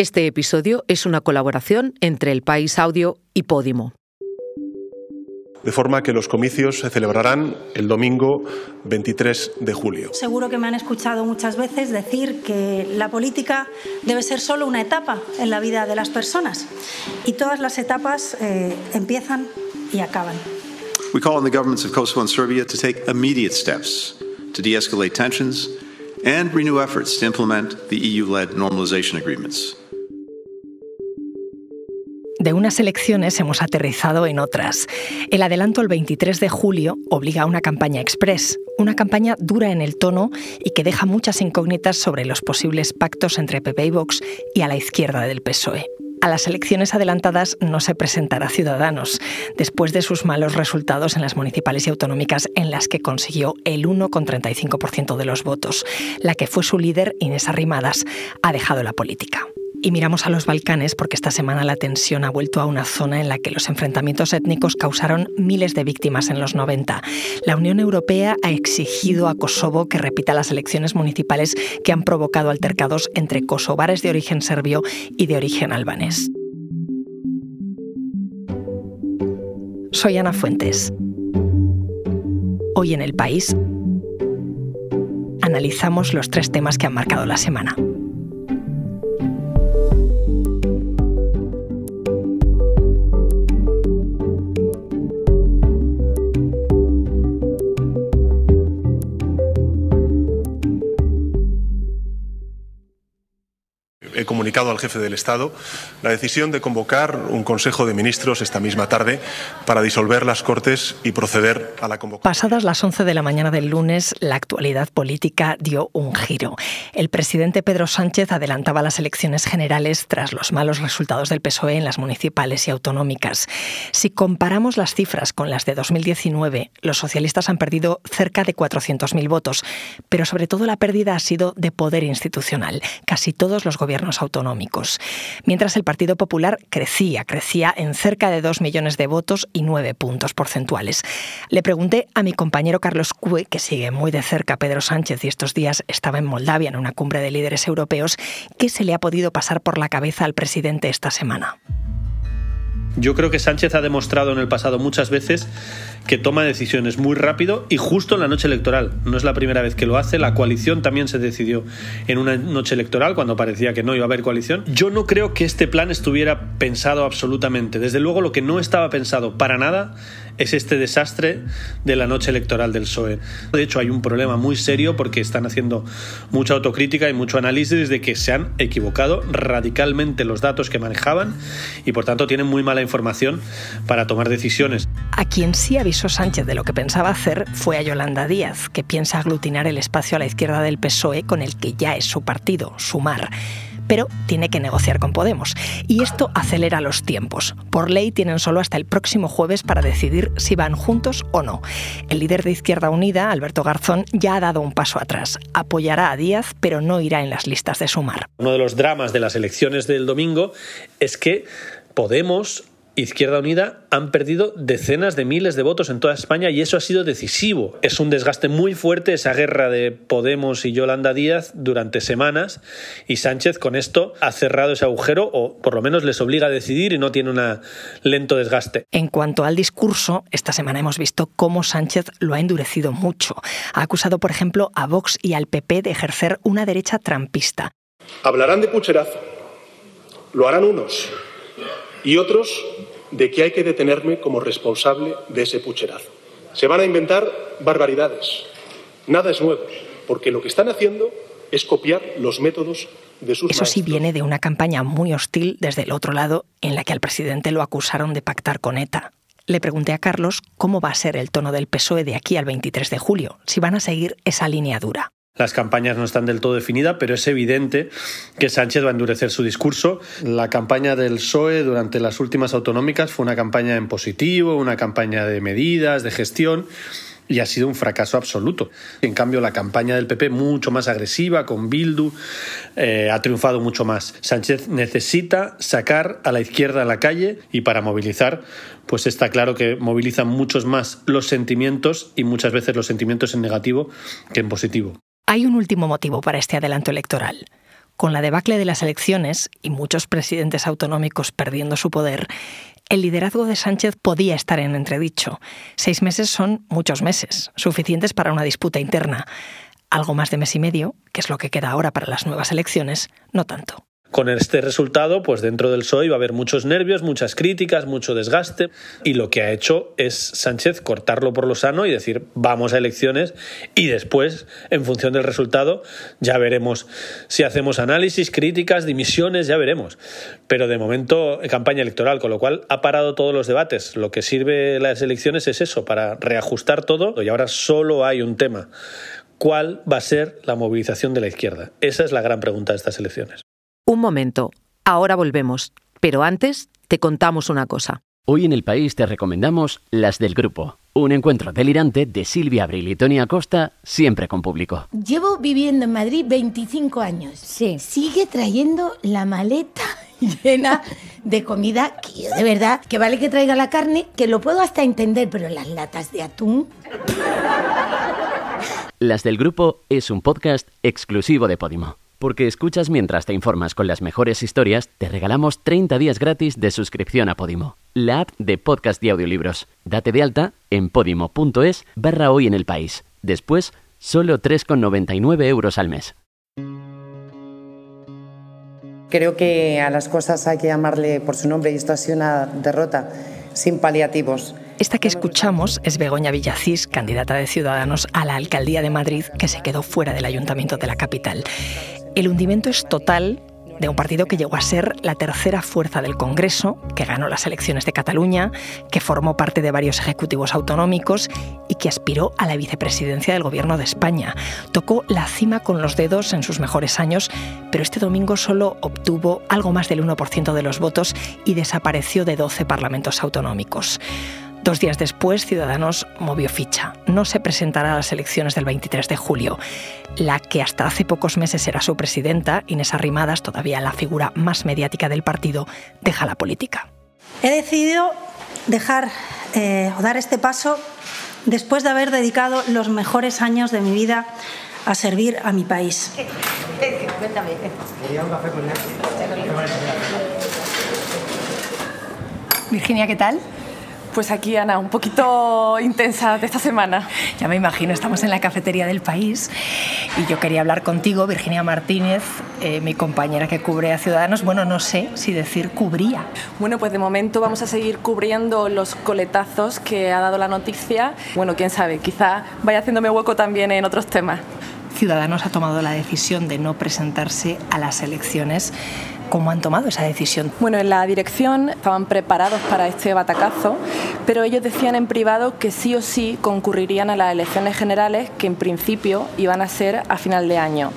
Este episodio es una colaboración entre El País Audio y Podimo. De forma que los comicios se celebrarán el domingo 23 de julio. Seguro que me han escuchado muchas veces decir que la política debe ser solo una etapa en la vida de las personas y todas las etapas eh, empiezan y acaban. We call on the governments of Kosovo and Serbia to take immediate steps to de-escalate tensions and renew efforts to implement the EU-led normalization agreements. De unas elecciones hemos aterrizado en otras. El adelanto el 23 de julio obliga a una campaña express, una campaña dura en el tono y que deja muchas incógnitas sobre los posibles pactos entre PP y Vox y a la izquierda del PSOE. A las elecciones adelantadas no se presentará Ciudadanos, después de sus malos resultados en las municipales y autonómicas en las que consiguió el 1,35% de los votos. La que fue su líder, Inés Arrimadas, ha dejado la política. Y miramos a los Balcanes porque esta semana la tensión ha vuelto a una zona en la que los enfrentamientos étnicos causaron miles de víctimas en los 90. La Unión Europea ha exigido a Kosovo que repita las elecciones municipales que han provocado altercados entre kosovares de origen serbio y de origen albanés. Soy Ana Fuentes. Hoy en el país analizamos los tres temas que han marcado la semana. Comunicado al jefe del Estado la decisión de convocar un Consejo de Ministros esta misma tarde para disolver las Cortes y proceder a la convocatoria. Pasadas las 11 de la mañana del lunes, la actualidad política dio un giro. El presidente Pedro Sánchez adelantaba las elecciones generales tras los malos resultados del PSOE en las municipales y autonómicas. Si comparamos las cifras con las de 2019, los socialistas han perdido cerca de 400.000 votos, pero sobre todo la pérdida ha sido de poder institucional. Casi todos los gobiernos autonómicos. Mientras el Partido Popular crecía, crecía en cerca de dos millones de votos y nueve puntos porcentuales. Le pregunté a mi compañero Carlos Cue, que sigue muy de cerca a Pedro Sánchez y estos días estaba en Moldavia en una cumbre de líderes europeos, qué se le ha podido pasar por la cabeza al presidente esta semana. Yo creo que Sánchez ha demostrado en el pasado muchas veces que toma decisiones muy rápido y justo en la noche electoral. No es la primera vez que lo hace. La coalición también se decidió en una noche electoral cuando parecía que no iba a haber coalición. Yo no creo que este plan estuviera pensado absolutamente. Desde luego lo que no estaba pensado para nada es este desastre de la noche electoral del PSOE. De hecho, hay un problema muy serio porque están haciendo mucha autocrítica y mucho análisis de que se han equivocado radicalmente los datos que manejaban y por tanto tienen muy mala información para tomar decisiones. A quien sí avisó Sánchez de lo que pensaba hacer fue a Yolanda Díaz, que piensa aglutinar el espacio a la izquierda del PSOE con el que ya es su partido, Sumar pero tiene que negociar con Podemos. Y esto acelera los tiempos. Por ley tienen solo hasta el próximo jueves para decidir si van juntos o no. El líder de Izquierda Unida, Alberto Garzón, ya ha dado un paso atrás. Apoyará a Díaz, pero no irá en las listas de Sumar. Uno de los dramas de las elecciones del domingo es que Podemos Izquierda Unida han perdido decenas de miles de votos en toda España y eso ha sido decisivo. Es un desgaste muy fuerte esa guerra de Podemos y Yolanda Díaz durante semanas y Sánchez con esto ha cerrado ese agujero o por lo menos les obliga a decidir y no tiene un lento desgaste. En cuanto al discurso, esta semana hemos visto cómo Sánchez lo ha endurecido mucho. Ha acusado, por ejemplo, a Vox y al PP de ejercer una derecha trampista. Hablarán de pucherazo. Lo harán unos y otros de que hay que detenerme como responsable de ese pucherazo. Se van a inventar barbaridades. Nada es nuevo, porque lo que están haciendo es copiar los métodos de sus Eso sí viene de una campaña muy hostil desde el otro lado en la que al presidente lo acusaron de pactar con ETA. Le pregunté a Carlos cómo va a ser el tono del PSOE de aquí al 23 de julio, si van a seguir esa línea dura. Las campañas no están del todo definidas, pero es evidente que Sánchez va a endurecer su discurso. La campaña del PSOE durante las últimas autonómicas fue una campaña en positivo, una campaña de medidas, de gestión y ha sido un fracaso absoluto. En cambio, la campaña del PP, mucho más agresiva, con Bildu, eh, ha triunfado mucho más. Sánchez necesita sacar a la izquierda a la calle y para movilizar, pues está claro que movilizan muchos más los sentimientos y muchas veces los sentimientos en negativo que en positivo. Hay un último motivo para este adelanto electoral. Con la debacle de las elecciones y muchos presidentes autonómicos perdiendo su poder, el liderazgo de Sánchez podía estar en entredicho. Seis meses son muchos meses, suficientes para una disputa interna. Algo más de mes y medio, que es lo que queda ahora para las nuevas elecciones, no tanto. Con este resultado, pues dentro del PSOE va a haber muchos nervios, muchas críticas, mucho desgaste. Y lo que ha hecho es Sánchez cortarlo por lo sano y decir vamos a elecciones y después, en función del resultado, ya veremos si hacemos análisis, críticas, dimisiones, ya veremos. Pero de momento, campaña electoral, con lo cual ha parado todos los debates. Lo que sirve las elecciones es eso, para reajustar todo. Y ahora solo hay un tema. ¿Cuál va a ser la movilización de la izquierda? Esa es la gran pregunta de estas elecciones. Un momento, ahora volvemos, pero antes te contamos una cosa. Hoy en el país te recomendamos Las del Grupo, un encuentro delirante de Silvia Abril y Tony Acosta, siempre con público. Llevo viviendo en Madrid 25 años. Sí. Sigue trayendo la maleta llena de comida que yo de verdad, que vale que traiga la carne, que lo puedo hasta entender, pero las latas de atún... Las del Grupo es un podcast exclusivo de Podimo. Porque escuchas mientras te informas con las mejores historias, te regalamos 30 días gratis de suscripción a Podimo, la app de podcast y audiolibros. Date de alta en podimo.es barra hoy en el país. Después, solo 3,99 euros al mes. Creo que a las cosas hay que llamarle por su nombre y esto ha sido una derrota sin paliativos. Esta que escuchamos es Begoña Villacís, candidata de Ciudadanos a la alcaldía de Madrid, que se quedó fuera del ayuntamiento de la capital. El hundimiento es total de un partido que llegó a ser la tercera fuerza del Congreso, que ganó las elecciones de Cataluña, que formó parte de varios ejecutivos autonómicos y que aspiró a la vicepresidencia del Gobierno de España. Tocó la cima con los dedos en sus mejores años, pero este domingo solo obtuvo algo más del 1% de los votos y desapareció de 12 parlamentos autonómicos. Dos días después, Ciudadanos movió ficha. No se presentará a las elecciones del 23 de julio. La que hasta hace pocos meses era su presidenta, Inés Arrimadas, todavía la figura más mediática del partido, deja la política. He decidido dejar eh, o dar este paso después de haber dedicado los mejores años de mi vida a servir a mi país. Cuéntame. Virginia, ¿qué tal? Pues aquí, Ana, un poquito intensa de esta semana. Ya me imagino, estamos en la cafetería del país y yo quería hablar contigo, Virginia Martínez, eh, mi compañera que cubre a Ciudadanos. Bueno, no sé si decir cubría. Bueno, pues de momento vamos a seguir cubriendo los coletazos que ha dado la noticia. Bueno, quién sabe, quizá vaya haciéndome hueco también en otros temas. Ciudadanos ha tomado la decisión de no presentarse a las elecciones ¿Cómo han tomado esa decisión? Bueno, en la dirección estaban preparados para este batacazo, pero ellos decían en privado que sí o sí concurrirían a las elecciones generales que en principio iban a ser a final de año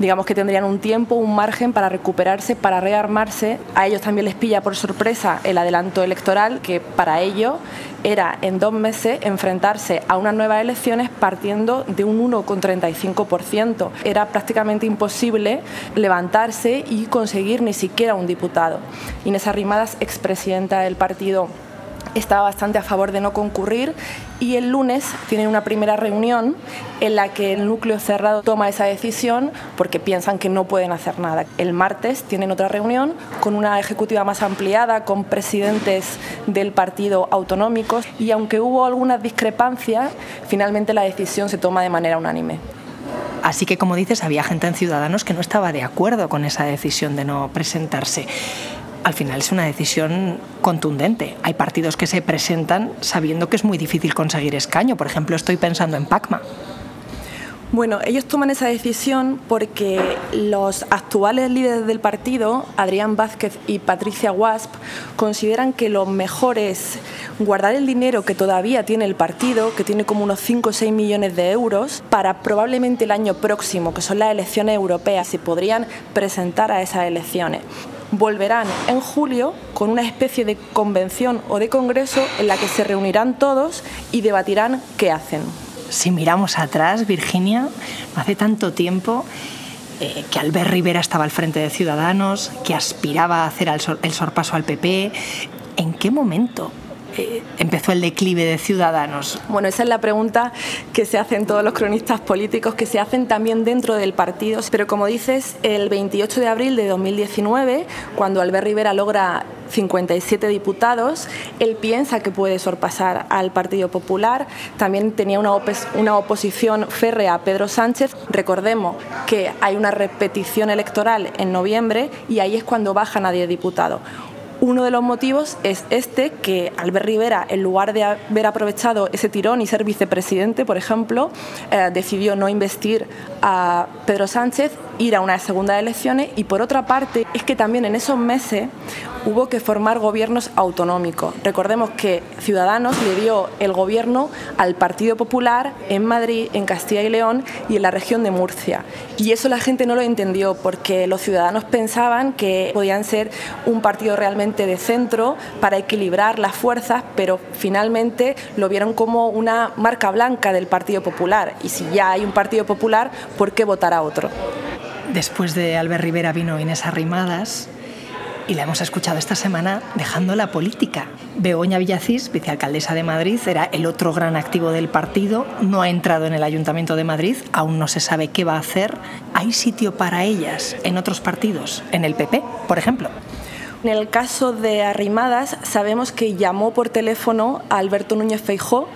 digamos que tendrían un tiempo, un margen para recuperarse, para rearmarse. A ellos también les pilla por sorpresa el adelanto electoral, que para ellos era en dos meses enfrentarse a unas nuevas elecciones partiendo de un 1,35%. Era prácticamente imposible levantarse y conseguir ni siquiera un diputado. Inés Arrimadas, expresidenta del partido estaba bastante a favor de no concurrir y el lunes tienen una primera reunión en la que el núcleo cerrado toma esa decisión porque piensan que no pueden hacer nada. El martes tienen otra reunión con una ejecutiva más ampliada, con presidentes del partido autonómicos y aunque hubo algunas discrepancias, finalmente la decisión se toma de manera unánime. Así que, como dices, había gente en Ciudadanos que no estaba de acuerdo con esa decisión de no presentarse al final es una decisión contundente. Hay partidos que se presentan sabiendo que es muy difícil conseguir escaño. Por ejemplo, estoy pensando en Pacma. Bueno, ellos toman esa decisión porque los actuales líderes del partido, Adrián Vázquez y Patricia Wasp, consideran que lo mejor es guardar el dinero que todavía tiene el partido, que tiene como unos 5 o 6 millones de euros, para probablemente el año próximo, que son las elecciones europeas, se podrían presentar a esas elecciones volverán en julio con una especie de convención o de congreso en la que se reunirán todos y debatirán qué hacen. Si miramos atrás, Virginia, hace tanto tiempo eh, que Albert Rivera estaba al frente de Ciudadanos, que aspiraba a hacer el sorpaso al PP. ¿En qué momento eh, empezó el declive de Ciudadanos? Bueno, esa es la pregunta que se hacen todos los cronistas políticos, que se hacen también dentro del partido. Pero como dices, el 28 de abril de 2019, cuando Albert Rivera logra 57 diputados, él piensa que puede sorpasar al Partido Popular. También tenía una, oposición férrea a Pedro Sánchez. Recordemos que hay una repetición electoral en noviembre y ahí es cuando bajan a 10 diputados. Uno de los motivos es este, que Albert Rivera, en lugar de haber aprovechado ese tirón y ser vicepresidente, por ejemplo, eh, decidió no investir a Pedro Sánchez, ir a unas segundas elecciones. Y por otra parte es que también en esos meses hubo que formar gobiernos autonómicos. Recordemos que Ciudadanos le dio el gobierno al Partido Popular en Madrid, en Castilla y León y en la región de Murcia. Y eso la gente no lo entendió porque los ciudadanos pensaban que podían ser un partido realmente de centro para equilibrar las fuerzas, pero finalmente lo vieron como una marca blanca del Partido Popular. Y si ya hay un Partido Popular, ¿por qué votar a otro? Después de Albert Rivera vino Inés Arrimadas, y la hemos escuchado esta semana dejando la política. Begoña Villacís, vicealcaldesa de Madrid, era el otro gran activo del partido, no ha entrado en el Ayuntamiento de Madrid, aún no se sabe qué va a hacer. ¿Hay sitio para ellas en otros partidos? ¿En el PP, por ejemplo? En el caso de Arrimadas, sabemos que llamó por teléfono a Alberto Núñez Feijó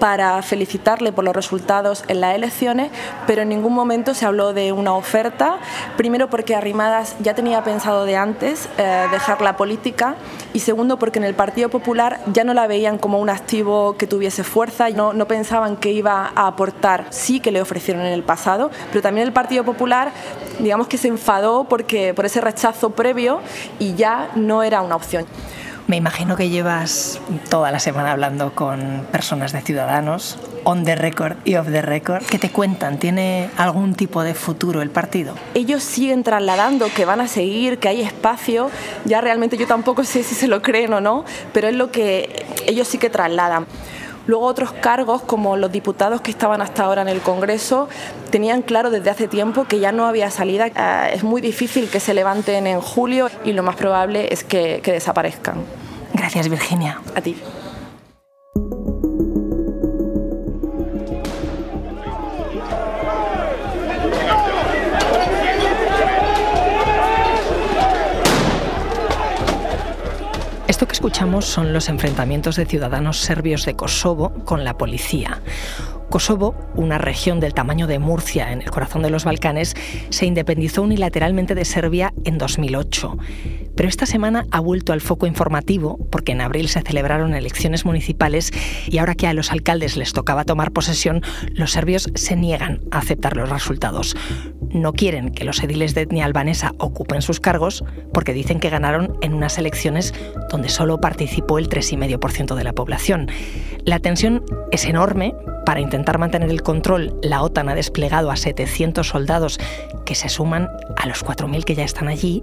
para felicitarle por los resultados en las elecciones, pero en ningún momento se habló de una oferta. Primero porque Arrimadas ya tenía pensado de antes eh, dejar la política y segundo porque en el Partido Popular ya no la veían como un activo que tuviese fuerza, no, no pensaban que iba a aportar, sí que le ofrecieron en el pasado, pero también el Partido Popular digamos que se enfadó porque, por ese rechazo previo y ya no era una opción. Me imagino que llevas toda la semana hablando con personas de Ciudadanos, on the record y off the record. ¿Qué te cuentan? ¿Tiene algún tipo de futuro el partido? Ellos siguen trasladando que van a seguir, que hay espacio. Ya realmente yo tampoco sé si se lo creen o no, pero es lo que ellos sí que trasladan. Luego otros cargos, como los diputados que estaban hasta ahora en el Congreso, tenían claro desde hace tiempo que ya no había salida. Eh, es muy difícil que se levanten en julio y lo más probable es que, que desaparezcan. Gracias, Virginia. A ti. Esto que escuchamos son los enfrentamientos de ciudadanos serbios de Kosovo con la policía. Kosovo, una región del tamaño de Murcia en el corazón de los Balcanes, se independizó unilateralmente de Serbia en 2008. Pero esta semana ha vuelto al foco informativo porque en abril se celebraron elecciones municipales y ahora que a los alcaldes les tocaba tomar posesión, los serbios se niegan a aceptar los resultados. No quieren que los ediles de etnia albanesa ocupen sus cargos porque dicen que ganaron en unas elecciones donde solo participó el 3,5% de la población. La tensión es enorme para intentar mantener el control, la OTAN ha desplegado a 700 soldados que se suman a los 4.000 que ya están allí.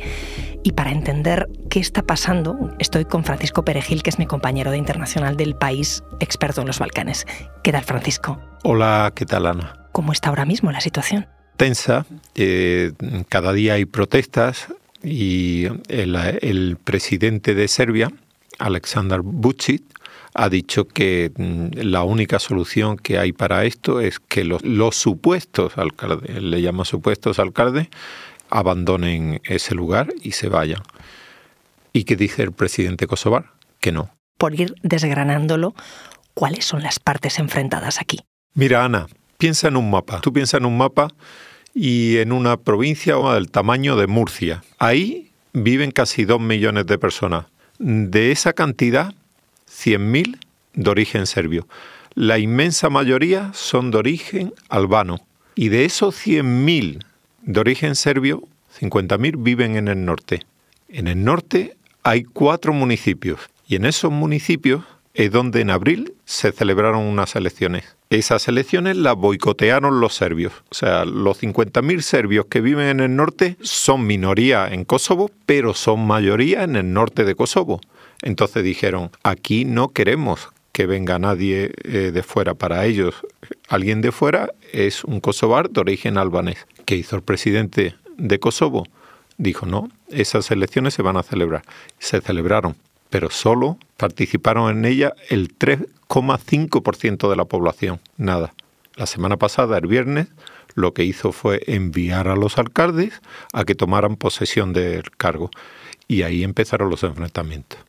Y para entender qué está pasando, estoy con Francisco Perejil, que es mi compañero de Internacional del País, experto en los Balcanes. ¿Qué tal, Francisco? Hola, ¿qué tal, Ana? ¿Cómo está ahora mismo la situación? Tensa. Eh, cada día hay protestas y el, el presidente de Serbia, Aleksandar Vucic, ha dicho que mm, la única solución que hay para esto es que los, supuestos alcaldes, le llama supuestos alcaldes, abandonen ese lugar y se vayan. ¿Y qué dice el presidente kosovar? Que no. Por ir desgranándolo, ¿cuáles son las partes enfrentadas aquí? Mira, Ana, piensa en un mapa. Tú piensas en un mapa y en una provincia del tamaño de Murcia. Ahí viven casi dos millones de personas. De esa cantidad, 100.000 de origen serbio. La inmensa mayoría son de origen albano. Y de esos 100.000 de origen serbio, 50.000 viven en el norte. En el norte hay cuatro municipios y en esos municipios es donde en abril se celebraron unas elecciones. Esas elecciones las boicotearon los serbios. O sea, los 50.000 serbios que viven en el norte son minoría en Kosovo, pero son mayoría en el norte de Kosovo. Entonces dijeron, aquí no queremos que venga nadie eh, de fuera. Para ellos, alguien de fuera es un kosovar de origen albanés. ¿Qué hizo el presidente de Kosovo? Dijo, no, esas elecciones se van a celebrar. Se celebraron. pero solo participaron en ella el 3,5% de la población. Nada. La semana pasada, el viernes, lo que hizo fue enviar a los alcaldes a que tomaran posesión del cargo. Y ahí empezaron los enfrentamientos.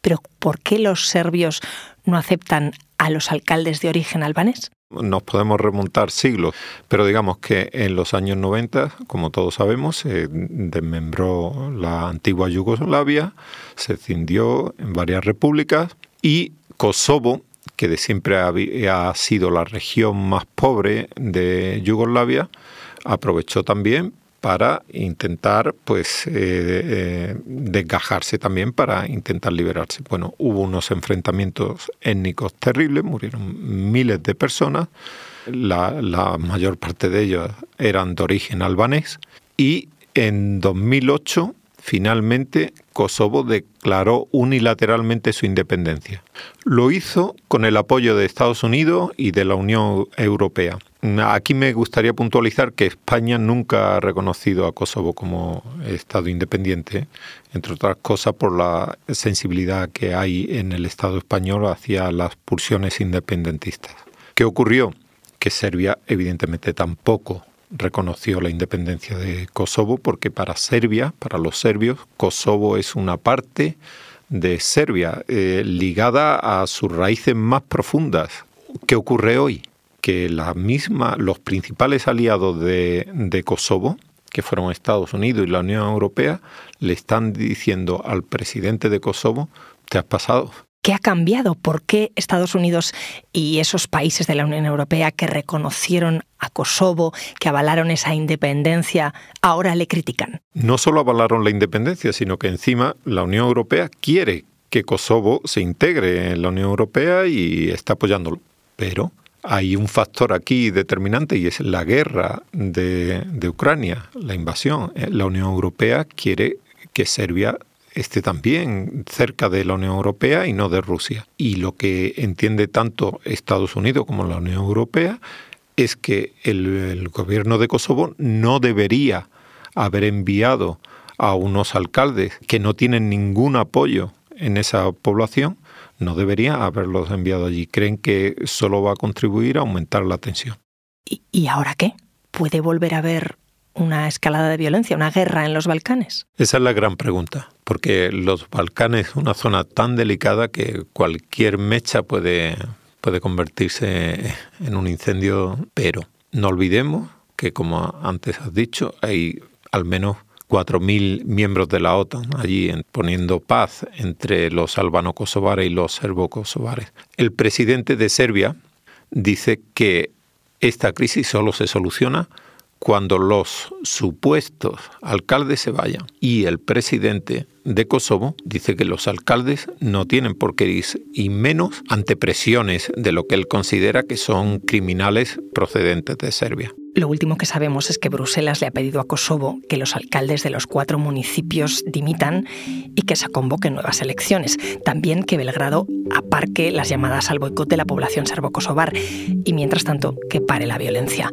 Pero ¿por qué los serbios no aceptan a los alcaldes de origen albanés? Nos podemos remontar siglos, pero digamos que en los años 90, como todos sabemos, se desmembró la antigua Yugoslavia, se cindió en varias repúblicas y Kosovo, que de siempre ha sido la región más pobre de Yugoslavia, aprovechó también para intentar pues eh, eh, desgajarse también para intentar liberarse. Bueno, hubo unos enfrentamientos étnicos terribles, murieron miles de personas, la, la mayor parte de ellos eran de origen albanés y en 2008 finalmente Kosovo declaró unilateralmente su independencia. Lo hizo con el apoyo de Estados Unidos y de la Unión Europea. Aquí me gustaría puntualizar que España nunca ha reconocido a Kosovo como Estado independiente, entre otras cosas por la sensibilidad que hay en el Estado español hacia las pulsiones independentistas. ¿Qué ocurrió? Que Serbia evidentemente tampoco reconoció la independencia de Kosovo porque para Serbia, para los serbios, Kosovo es una parte de Serbia eh, ligada a sus raíces más profundas. ¿Qué ocurre hoy? Que la misma, los principales aliados de, de Kosovo, que fueron Estados Unidos y la Unión Europea, le están diciendo al presidente de Kosovo, te has pasado, ¿Qué ha cambiado? ¿Por qué Estados Unidos y esos países de la Unión Europea que reconocieron a Kosovo, que avalaron esa independencia, ahora le critican? No solo avalaron la independencia, sino que encima la Unión Europea quiere que Kosovo se integre en la Unión Europea y está apoyándolo. Pero hay un factor aquí determinante y es la guerra de, de Ucrania, la invasión. La Unión Europea quiere que Serbia esté también cerca de la Unión Europea y no de Rusia. Y lo que entiende tanto Estados Unidos como la Unión Europea es que el, gobierno de Kosovo no debería haber enviado a unos alcaldes que no tienen ningún apoyo en esa población, no debería haberlos enviado allí. Creen que solo va a contribuir a aumentar la tensión. ¿Y, y ahora qué? ¿Puede volver a haber una escalada de violencia, una guerra en los Balcanes? Esa es la gran pregunta, porque los Balcanes es una zona tan delicada que cualquier mecha puede, puede convertirse en un incendio, pero no olvidemos que, como antes has dicho, hay al menos 4.000 miembros de la OTAN allí poniendo paz entre los albano-kosovares y los serbo-kosovares. El presidente de Serbia dice que esta crisis solo se soluciona cuando los supuestos alcaldes se vayan. Y el presidente de Kosovo dice que los alcaldes no tienen por qué irse, y menos ante presiones de lo que él considera que son criminales procedentes de Serbia. Lo último que sabemos es que Bruselas le ha pedido a Kosovo que los alcaldes de los cuatro municipios dimitan y que se convoquen nuevas elecciones. También que Belgrado aparque las llamadas al boicot de la población serbo-kosovar y, mientras tanto, que pare la violencia.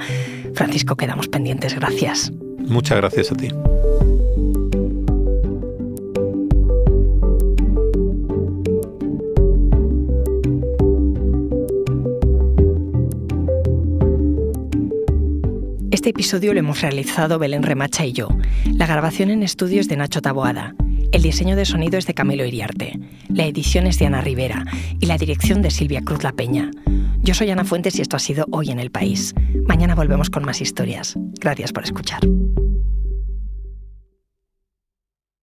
Francisco, quedamos pendientes. Gracias. Muchas gracias a ti. Este episodio lo hemos realizado Belén Remacha y yo. La grabación en estudio es de Nacho Taboada. El diseño de sonido es de Camilo Iriarte. La edición es de Ana Rivera y la dirección de Silvia Cruz La Peña. Yo soy Ana Fuentes y esto ha sido Hoy en el País. Mañana volvemos con más historias. Gracias por escuchar.